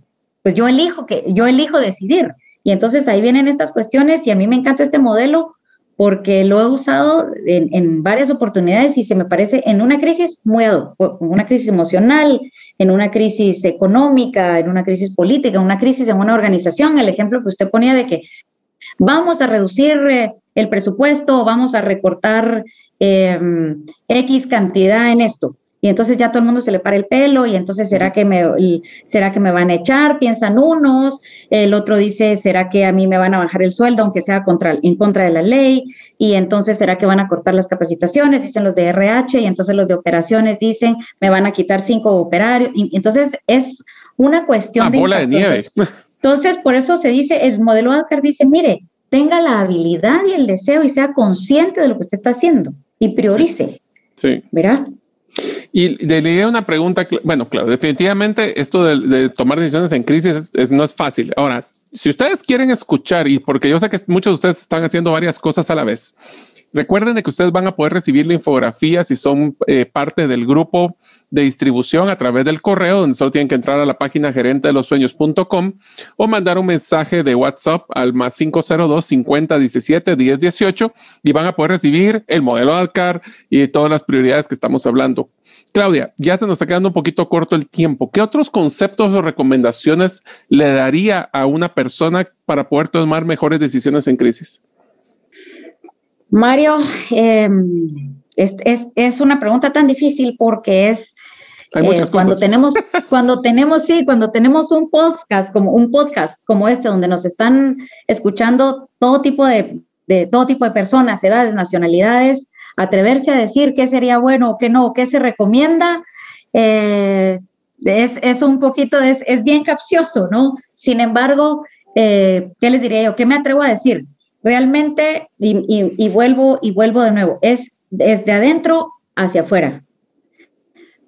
Pues yo elijo que yo elijo decidir. Y entonces ahí vienen estas cuestiones y a mí me encanta este modelo porque lo he usado en, varias oportunidades y se me parece en una crisis muy una crisis emocional, en una crisis económica, en una crisis política, en una crisis en una organización. El ejemplo que usted ponía de que vamos a reducir eh, el presupuesto, vamos a recortar eh, X cantidad en esto y entonces ya todo el mundo se le para el pelo y entonces será que me será que me van a echar piensan unos el otro dice será que a mí me van a bajar el sueldo aunque sea contra en contra de la ley y entonces será que van a cortar las capacitaciones dicen los de RH y entonces los de operaciones dicen me van a quitar cinco operarios. Y entonces es una cuestión de bola de nieve. Entonces por eso se dice el modelo Adcar dice mire tenga la habilidad y el deseo y sea consciente de lo que usted está haciendo y priorice sí. ¿verdad? Y le una pregunta, bueno, claro, definitivamente esto de, tomar decisiones en crisis no es fácil. Ahora, si ustedes quieren escuchar, y porque yo sé que muchos de ustedes están haciendo varias cosas a la vez, Recuerden de que ustedes van a poder recibir la infografía si son eh, parte del grupo de distribución a través del correo, donde solo tienen que entrar a la página gerente de los sueños.com o mandar un mensaje de WhatsApp al más 502 50 17 10 18 y van a poder recibir el modelo Alcar y todas las prioridades que estamos hablando. Claudia, ya se nos está quedando un poquito corto el tiempo. ¿Qué otros conceptos o recomendaciones le daría a una persona para poder tomar mejores decisiones en crisis? Mario, em, es, una pregunta tan difícil porque es Hay muchas eh, cuando tenemos, (laughs) cuando tenemos, sí, cuando tenemos un podcast como un podcast como este, donde nos están escuchando todo tipo de, todo tipo de personas, edades, nacionalidades, atreverse a decir qué sería bueno o qué no, qué se recomienda, eh, es, un poquito, es, es, bien capcioso, ¿no? Sin embargo, eh, ¿qué les diría yo? ¿Qué me atrevo a decir? Realmente, y, vuelvo y vuelvo de nuevo, es desde adentro hacia afuera.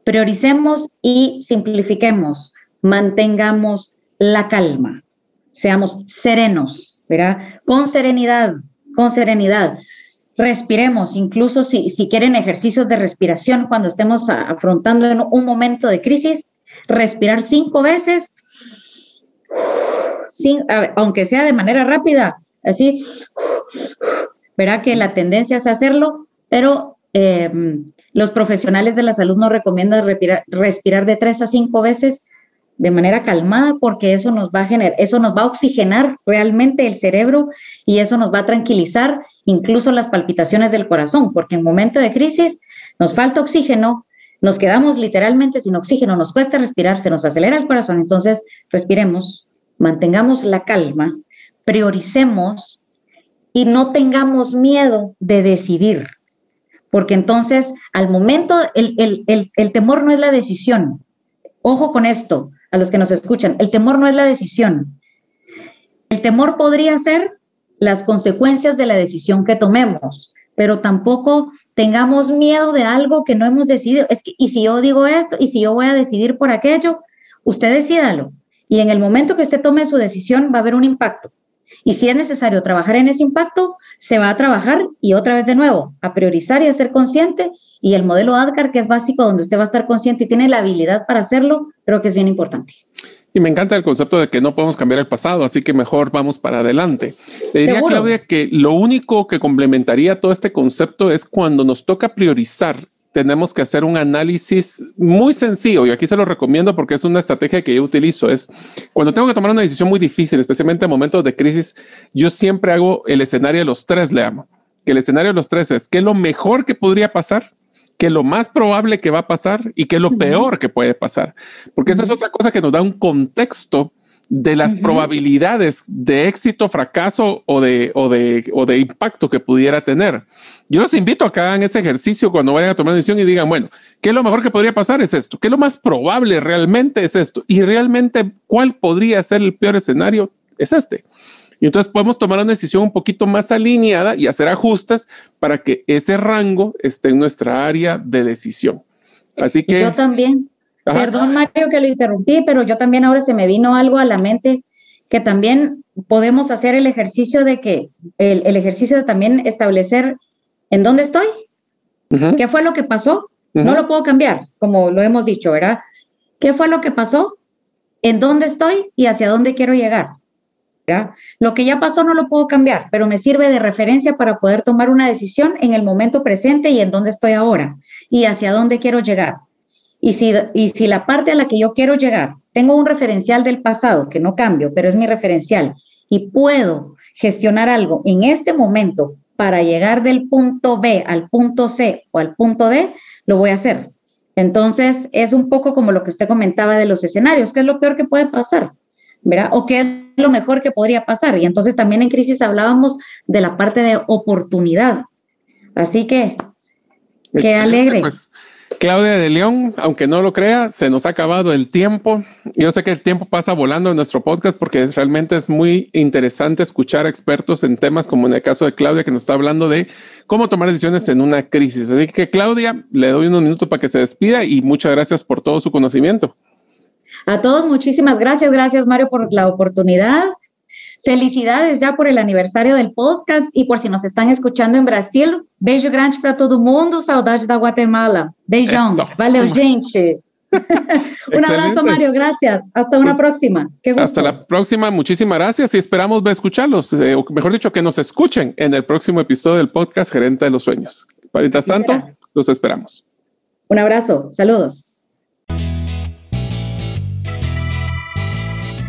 Prioricemos y simplifiquemos, mantengamos la calma, seamos serenos, ¿verdad? Con serenidad, con serenidad. Respiremos, incluso si, si quieren ejercicios de respiración cuando estemos afrontando en un momento de crisis, respirar cinco veces, sin, aunque sea de manera rápida, así, verá que la tendencia es hacerlo, pero eh, los profesionales de la salud nos recomiendan respirar, respirar de tres a cinco veces de manera calmada porque eso nos va a generar, eso nos va a oxigenar realmente el cerebro y eso nos va a tranquilizar incluso las palpitaciones del corazón, porque en momento de crisis nos falta oxígeno, nos quedamos literalmente sin oxígeno, nos cuesta respirar, se nos acelera el corazón, entonces respiremos, mantengamos la calma, prioricemos y no tengamos miedo de decidir, porque entonces al momento el, el temor no es la decisión. Ojo con esto, a los que nos escuchan, el temor no es la decisión. El temor podría ser las consecuencias de la decisión que tomemos, pero tampoco tengamos miedo de algo que no hemos decidido. Es que, y si yo digo esto, y si yo voy a decidir por aquello, usted decídalo. Y en el momento que usted tome su decisión va a haber un impacto. Y si es necesario trabajar en ese impacto, se va a trabajar y otra vez de nuevo, a priorizar y a ser consciente. Y el modelo ADCAR, que es básico, donde usted va a estar consciente y tiene la habilidad para hacerlo, creo que es bien importante. Y me encanta el concepto de que no podemos cambiar el pasado, así que mejor vamos para adelante. Le diría, Claudia, que lo único que complementaría todo este concepto es cuando nos toca priorizar tenemos que hacer un análisis muy sencillo y aquí se lo recomiendo porque es una estrategia que yo utilizo. Es cuando tengo que tomar una decisión muy difícil, especialmente en momentos de crisis, yo siempre hago el escenario de los tres, le amo. Que el escenario de los tres es qué es lo mejor que podría pasar, qué es lo más probable que va a pasar y qué es lo peor que puede pasar. Porque esa es otra cosa que nos da un contexto de las probabilidades de éxito, fracaso o de, o, de, o de impacto que pudiera tener. Yo los invito a que hagan ese ejercicio cuando vayan a tomar una decisión y digan, bueno, ¿qué es lo mejor que podría pasar? Es esto. ¿Qué es lo más probable realmente? Es esto. Y realmente, ¿cuál podría ser el peor escenario? Es este. Y entonces podemos tomar una decisión un poquito más alineada y hacer ajustes para que ese rango esté en nuestra área de decisión. Así que... Yo también. Perdón, Mario, que lo interrumpí, pero yo también ahora se me vino algo a la mente que también podemos hacer el ejercicio de que, el, ejercicio de también establecer en dónde estoy, qué fue lo que pasó, no lo puedo cambiar, como lo hemos dicho, ¿verdad? ¿Qué fue lo que pasó? ¿En dónde estoy y hacia dónde quiero llegar? ¿verdad? Lo que ya pasó no lo puedo cambiar, pero me sirve de referencia para poder tomar una decisión en el momento presente y en dónde estoy ahora y hacia dónde quiero llegar. Y si, y si la parte a la que yo quiero llegar, tengo un referencial del pasado que no cambio, pero es mi referencial, y puedo gestionar algo en este momento para llegar del punto B al punto C o al punto D, lo voy a hacer. Entonces, es un poco como lo que usted comentaba de los escenarios, ¿qué es lo peor que puede pasar? ¿Verdad? O qué es lo mejor que podría pasar. Y entonces también en crisis hablábamos de la parte de oportunidad. Así que, qué alegre. Pues, Claudia de León, aunque no lo crea, se nos ha acabado el tiempo. Yo sé que el tiempo pasa volando en nuestro podcast porque realmente es muy interesante escuchar expertos en temas como en el caso de Claudia que nos está hablando de cómo tomar decisiones en una crisis. Así que Claudia, le doy unos minutos para que se despida y muchas gracias por todo su conocimiento. A todos, muchísimas gracias. Gracias Mario por la oportunidad. Felicidades ya por el aniversario del podcast y por si nos están escuchando en Brasil. Beijo grande para todo mundo. Saudade da Guatemala. Beijão. Valeu, gente. (laughs) Un abrazo, Mario. Gracias. Hasta una próxima. Hasta la próxima. Muchísimas gracias y esperamos escucharlos, eh, o mejor dicho, que nos escuchen en el próximo episodio del podcast Gerente de los Sueños. Mientras tanto, los esperamos. Un abrazo. Saludos.